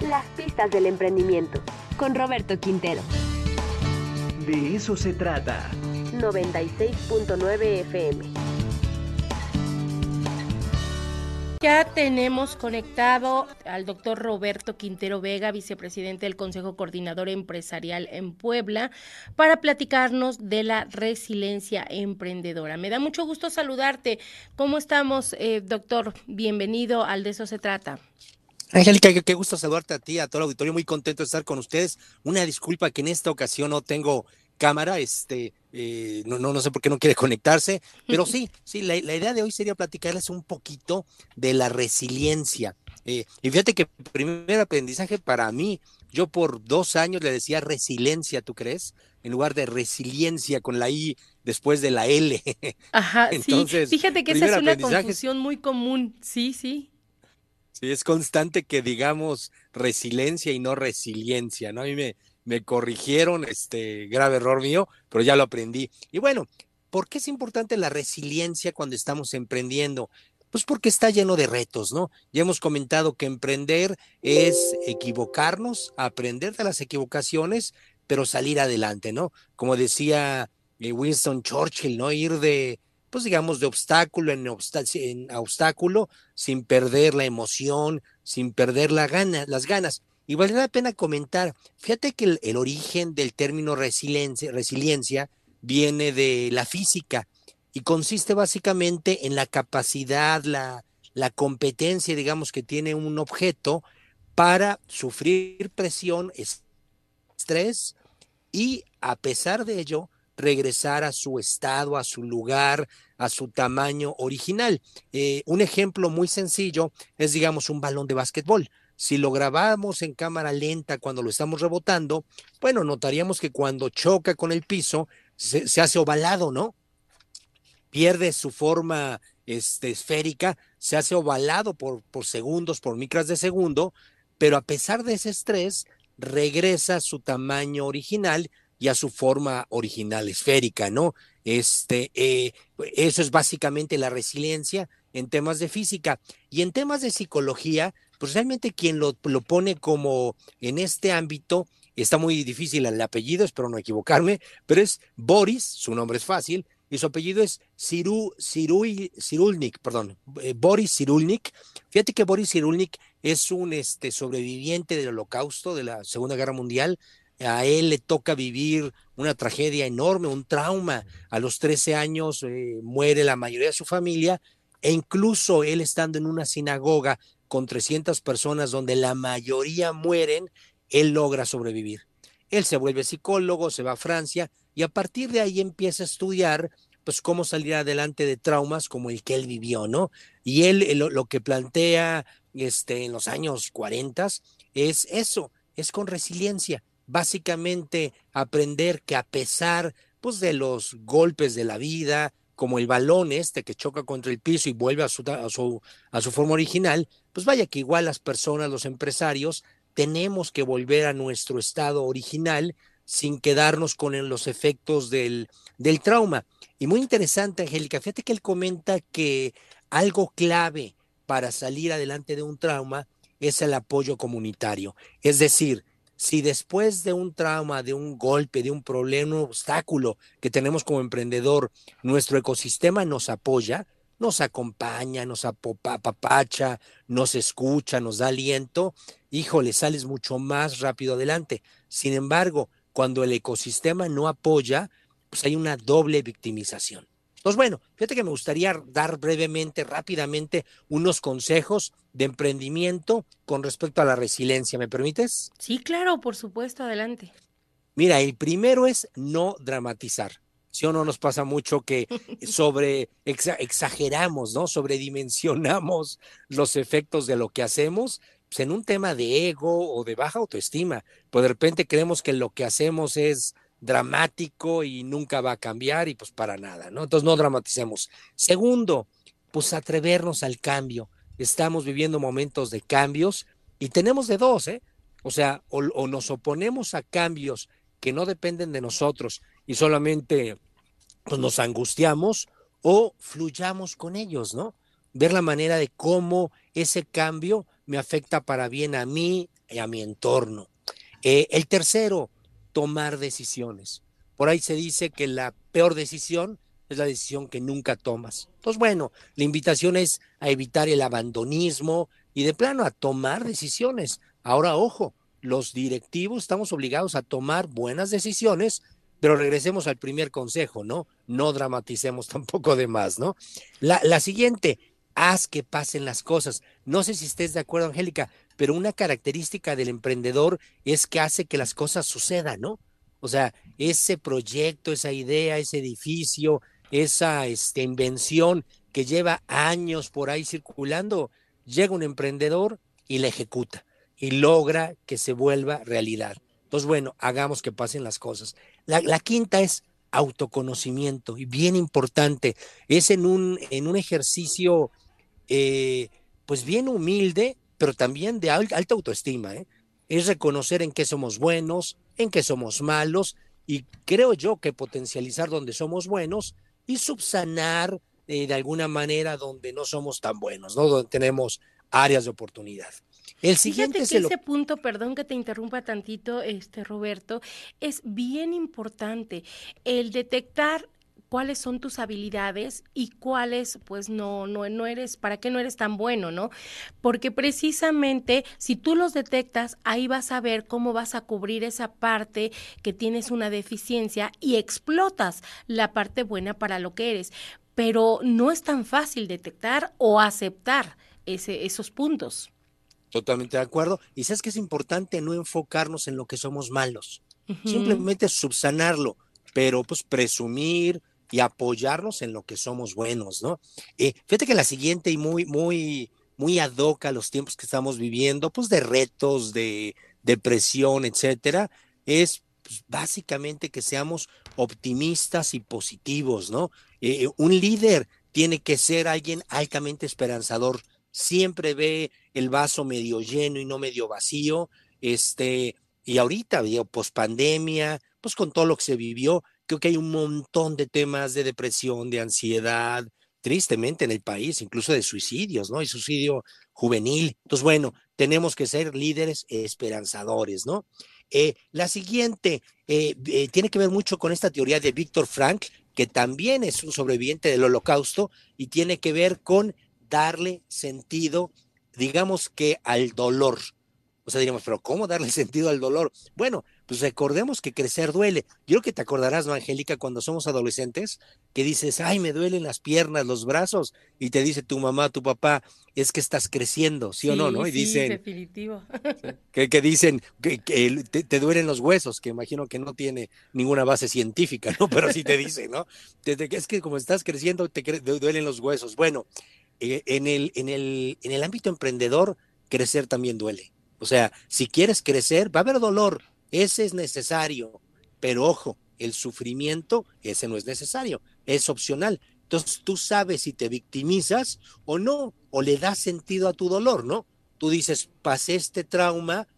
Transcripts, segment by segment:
Las pistas del emprendimiento. Con Roberto Quintero. De eso se trata. 96.9 FM. Ya tenemos conectado al doctor Roberto Quintero Vega, vicepresidente del Consejo Coordinador Empresarial en Puebla, para platicarnos de la resiliencia emprendedora. Me da mucho gusto saludarte. ¿Cómo estamos, eh, doctor? Bienvenido al De eso se trata. Angélica, qué gusto saludarte a ti, a todo el auditorio, muy contento de estar con ustedes. Una disculpa que en esta ocasión no tengo cámara, este, eh, no, no, no sé por qué no quiere conectarse, pero sí, sí, la, idea de hoy sería platicarles un poquito de la resiliencia. Eh, y fíjate que el primer aprendizaje para mí, yo por dos años le decía resiliencia, ¿tú crees? En lugar de resiliencia con la I después de la L. Ajá, Entonces, sí, fíjate que esa es una confusión muy común, sí, sí. Sí, es constante que digamos resiliencia y no resiliencia, ¿no? A mí me, me corrigieron, este grave error mío, pero ya lo aprendí. Y bueno, ¿por qué es importante la resiliencia cuando estamos emprendiendo? Pues porque está lleno de retos, ¿no? Ya hemos comentado que emprender es equivocarnos, aprender de las equivocaciones, pero salir adelante, ¿no? Como decía eh, Winston Churchill, ¿no? Ir de, pues digamos, de obstáculo en, obstáculo sin perder la emoción, sin perder la gana, las ganas. Y vale la pena comentar, fíjate que el, origen del término resiliencia, resiliencia viene de la física y consiste básicamente en la capacidad, la, la competencia, digamos, que tiene un objeto para sufrir presión, estrés y a pesar de ello regresar a su estado, a su lugar, a su tamaño original. Eh, un ejemplo muy sencillo es, digamos, un balón de básquetbol. Si lo grabamos en cámara lenta cuando lo estamos rebotando, bueno, notaríamos que cuando choca con el piso se, hace ovalado, ¿no? Pierde su forma este, esférica, se hace ovalado por, por segundos, por micras de segundo, pero a pesar de ese estrés, regresa a su tamaño original y a su forma original esférica, ¿no? Este, eh, eso es básicamente la resiliencia en temas de física. Y en temas de psicología, pues quien lo, pone como en este ámbito, está muy difícil el apellido, espero no equivocarme, pero es Boris, su nombre es fácil, y su apellido es Ciru, Cirulnik, perdón, eh, Boris Cirulnik. Fíjate que Boris Cirulnik es un este, sobreviviente del holocausto, de la Segunda Guerra Mundial. A él le toca vivir una tragedia enorme, un trauma. A los 13 años eh, muere la mayoría de su familia e incluso él estando en una sinagoga con 300 personas donde la mayoría mueren, él logra sobrevivir. Él se vuelve psicólogo, se va a Francia y a partir de ahí empieza a estudiar pues cómo salir adelante de traumas como el que él vivió, ¿no? Y él lo, que plantea este, en los años 40 es eso, es con resiliencia, básicamente aprender que a pesar pues de los golpes de la vida, como el balón este que choca contra el piso y vuelve a su, a su, a su forma original, pues vaya que igual las personas, los empresarios, tenemos que volver a nuestro estado original sin quedarnos con los efectos del, del trauma. Y muy interesante, Angélica, fíjate que él comenta que algo clave para salir adelante de un trauma es el apoyo comunitario. Es decir, si después de un trauma, de un golpe, de un problema, un obstáculo que tenemos como emprendedor, nuestro ecosistema nos apoya, nos acompaña, nos apapacha, nos escucha, nos da aliento, híjole, sales mucho más rápido adelante. Sin embargo, cuando el ecosistema no apoya, pues hay una doble victimización. Entonces, bueno, fíjate que me gustaría dar brevemente, rápidamente, unos consejos de emprendimiento con respecto a la resiliencia. ¿Me permites? Sí, claro, por supuesto, adelante. Mira, el primero es no dramatizar. Si o no nos pasa mucho que sobre exageramos, ¿no? Sobredimensionamos los efectos de lo que hacemos pues, en un tema de ego o de baja autoestima. Pues de repente creemos que lo que hacemos es dramático y nunca va a cambiar y pues para nada, ¿no? Entonces no dramaticemos. Segundo, pues atrevernos al cambio. Estamos viviendo momentos de cambios y tenemos de dos, ¿eh? O sea, o, nos oponemos a cambios que no dependen de nosotros y solamente pues, nos angustiamos o fluyamos con ellos, ¿no? ver la manera de cómo ese cambio me afecta para bien a mí y a mi entorno. Eh, el tercero, tomar decisiones. Por ahí se dice que la peor decisión es la decisión que nunca tomas. Entonces, bueno, la invitación es a evitar el abandonismo y de plano a tomar decisiones. Ahora, ojo, los directivos estamos obligados a tomar buenas decisiones, pero regresemos al primer consejo, ¿no? No dramaticemos tampoco de más, ¿no? La, siguiente, haz que pasen las cosas. No sé si estés de acuerdo, Angélica, pero una característica del emprendedor es que hace que las cosas sucedan, ¿no? O sea, ese proyecto, esa idea, ese edificio, esa este, invención que lleva años por ahí circulando, llega un emprendedor y la ejecuta y logra que se vuelva realidad. Entonces, bueno, hagamos que pasen las cosas. La, quinta es autoconocimiento y bien importante, es en un, en un ejercicio eh, pues bien humilde, pero también de alta autoestima. ¿eh? Es reconocer en qué somos buenos, en qué somos malos, y creo yo que potencializar donde somos buenos y subsanar eh, de alguna manera donde no somos tan buenos, ¿no? Donde tenemos áreas de oportunidad. El siguiente Fíjate que ese punto, perdón que te interrumpa tantito, este Roberto, es bien importante el detectar cuáles son tus habilidades y cuáles pues no, no, no eres, para qué no eres tan bueno, ¿no? Porque precisamente si tú los detectas, ahí vas a ver cómo vas a cubrir esa parte que tienes una deficiencia y explotas la parte buena para lo que eres. Pero no es tan fácil detectar o aceptar ese, esos puntos. Totalmente de acuerdo. Y sabes que es importante no enfocarnos en lo que somos malos, simplemente subsanarlo, pero pues presumir, y apoyarnos en lo que somos buenos, ¿no? Eh, fíjate que la siguiente y muy, muy, muy ad hoc a los tiempos que estamos viviendo, pues de retos, de depresión, etcétera, es pues, básicamente que seamos optimistas y positivos, ¿no? Eh, un líder tiene que ser alguien altamente esperanzador, siempre ve el vaso medio lleno y no medio vacío, este, y ahorita, post pandemia, pues con todo lo que se vivió, que hay un montón de temas de depresión, de ansiedad, tristemente en el país, incluso de suicidios, ¿no? Y suicidio juvenil. Entonces, bueno, tenemos que ser líderes esperanzadores, ¿no? Eh, la siguiente eh, eh, tiene que ver mucho con esta teoría de Víctor Frank, que también es un sobreviviente del holocausto y tiene que ver con darle sentido, digamos que al dolor. O sea, diríamos, pero ¿cómo darle sentido al dolor? Bueno, pues recordemos que crecer duele. Yo creo que te acordarás, ¿no, Angélica, cuando somos adolescentes, que dices, ay, me duelen las piernas, los brazos, y te dice tu mamá, tu papá, es que estás creciendo, ¿sí, o no? ¿no? Y sí, dicen, definitivo. Que, que dicen que, te, duelen los huesos, que imagino que no tiene ninguna base científica, ¿no? Pero sí te dice, ¿no? es que como estás creciendo, te duelen los huesos. Bueno, eh, en, el, en, el, en el ámbito emprendedor, crecer también duele. O sea, si quieres crecer, va a haber dolor, ese es necesario, pero ojo, el sufrimiento, ese no es necesario, es opcional. Entonces tú sabes si te victimizas o no, o le das sentido a tu dolor, ¿no? Tú dices, pasé este trauma,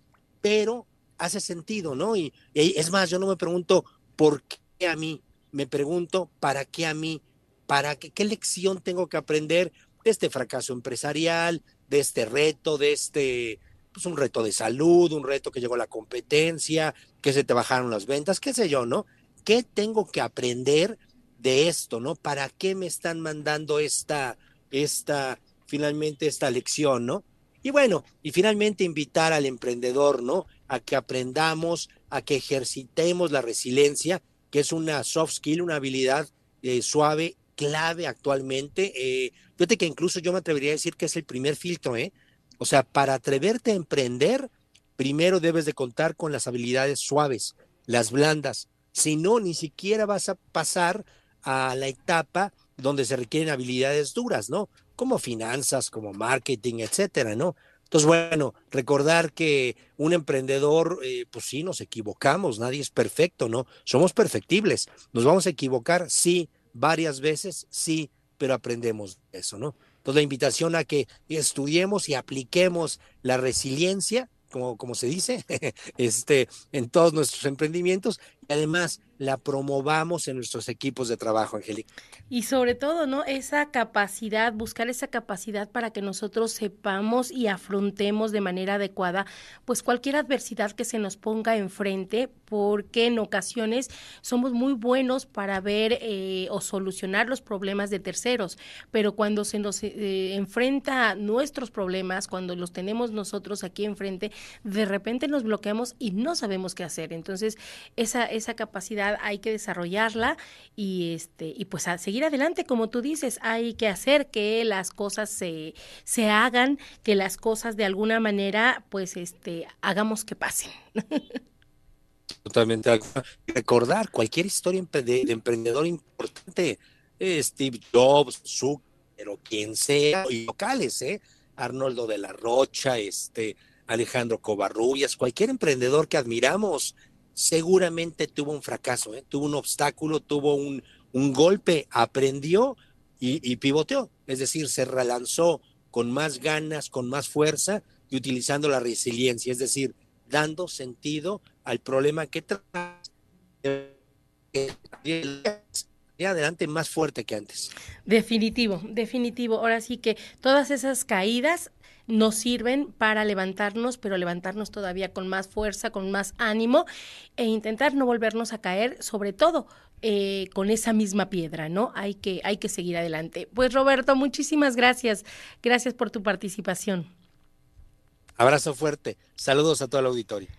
pero hace sentido, ¿no? Y, es más, yo no me pregunto por qué a mí, me pregunto para qué a mí, para qué, qué lección tengo que aprender de este fracaso empresarial, de este reto, de este pues un reto de salud, un reto que llegó la competencia, que se te bajaron las ventas, qué sé yo, ¿no? ¿Qué tengo que aprender de esto, ¿no? ¿Para qué me están mandando esta, esta, finalmente esta lección, ¿no? Y bueno, y finalmente invitar al emprendedor, ¿no? A que aprendamos, a que ejercitemos la resiliencia, que es una soft skill, una habilidad eh, suave, clave actualmente. Eh, fíjate que incluso yo me atrevería a decir que es el primer filtro, ¿eh? O sea, para atreverte a emprender, primero debes de contar con las habilidades suaves, las blandas. Si no, ni siquiera vas a pasar a la etapa donde se requieren habilidades duras, ¿no? Como finanzas, como marketing, etcétera, ¿no? Entonces, bueno, recordar que un emprendedor, eh, pues sí, nos equivocamos, nadie es perfecto, ¿no? Somos perfectibles. Nos vamos a equivocar, sí, varias veces, sí, pero aprendemos eso, ¿no? Entonces, la invitación a que estudiemos y apliquemos la resiliencia, como, como se dice, este, en todos nuestros emprendimientos y además la promovamos en nuestros equipos de trabajo, Angélica. Y sobre todo, ¿no? Esa capacidad, buscar esa capacidad para que nosotros sepamos y afrontemos de manera adecuada, pues cualquier adversidad que se nos ponga enfrente, porque en ocasiones somos muy buenos para ver eh, o solucionar los problemas de terceros, pero cuando se nos eh, enfrenta nuestros problemas, cuando los tenemos nosotros aquí enfrente, de repente nos bloqueamos y no sabemos qué hacer. Entonces, esa, esa capacidad hay que desarrollarla y este y pues a seguir adelante. Como tú dices hay que hacer que las cosas se, se hagan que las cosas de alguna manera pues este hagamos que pasen. Totalmente recordar cualquier historia de, emprendedor importante eh, Steve Jobs Zucker o quien sea y locales eh Arnoldo de la Rocha este Alejandro Covarrubias cualquier emprendedor que admiramos seguramente tuvo un fracaso, ¿eh? tuvo un obstáculo, tuvo un, un golpe, aprendió y, y, pivoteó, es decir, se relanzó con más ganas, con más fuerza y utilizando la resiliencia, es decir, dando sentido al problema que trae adelante más fuerte que antes. Definitivo, definitivo. Ahora sí que todas esas caídas nos sirven para levantarnos, pero levantarnos todavía con más fuerza, con más ánimo e intentar no volvernos a caer, sobre todo eh, con esa misma piedra, ¿no? Hay que, hay que seguir adelante. Pues Roberto, muchísimas gracias. Gracias por tu participación. Abrazo fuerte. Saludos a todo el auditorio.